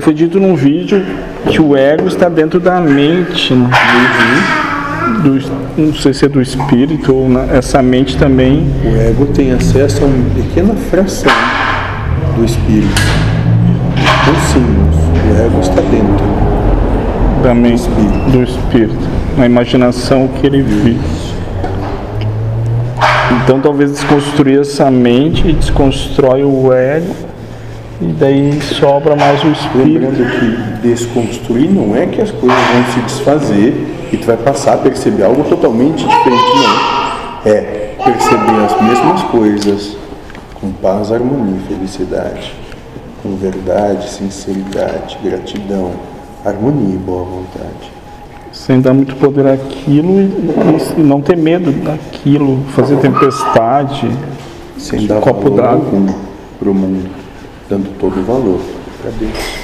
Foi dito num vídeo que o ego está dentro da mente, né? do, não sei se é do espírito ou na, essa mente também. O ego tem acesso a uma pequena fração do espírito. Cursinhos. O ego está dentro da mente espírito. do espírito, na imaginação que ele vive. Então talvez desconstruir essa mente desconstrói o ego e daí sobra mais o espírito. Lembrando que desconstruir não é que as coisas vão se desfazer e tu vai passar a perceber algo totalmente diferente, não. É perceber as mesmas coisas com paz, harmonia e felicidade, com verdade, sinceridade, gratidão, harmonia e boa vontade. Sem dar muito poder àquilo e, e não ter medo daquilo, fazer tempestade, sem dar copo d'água para o mundo dando todo o valor para Deus.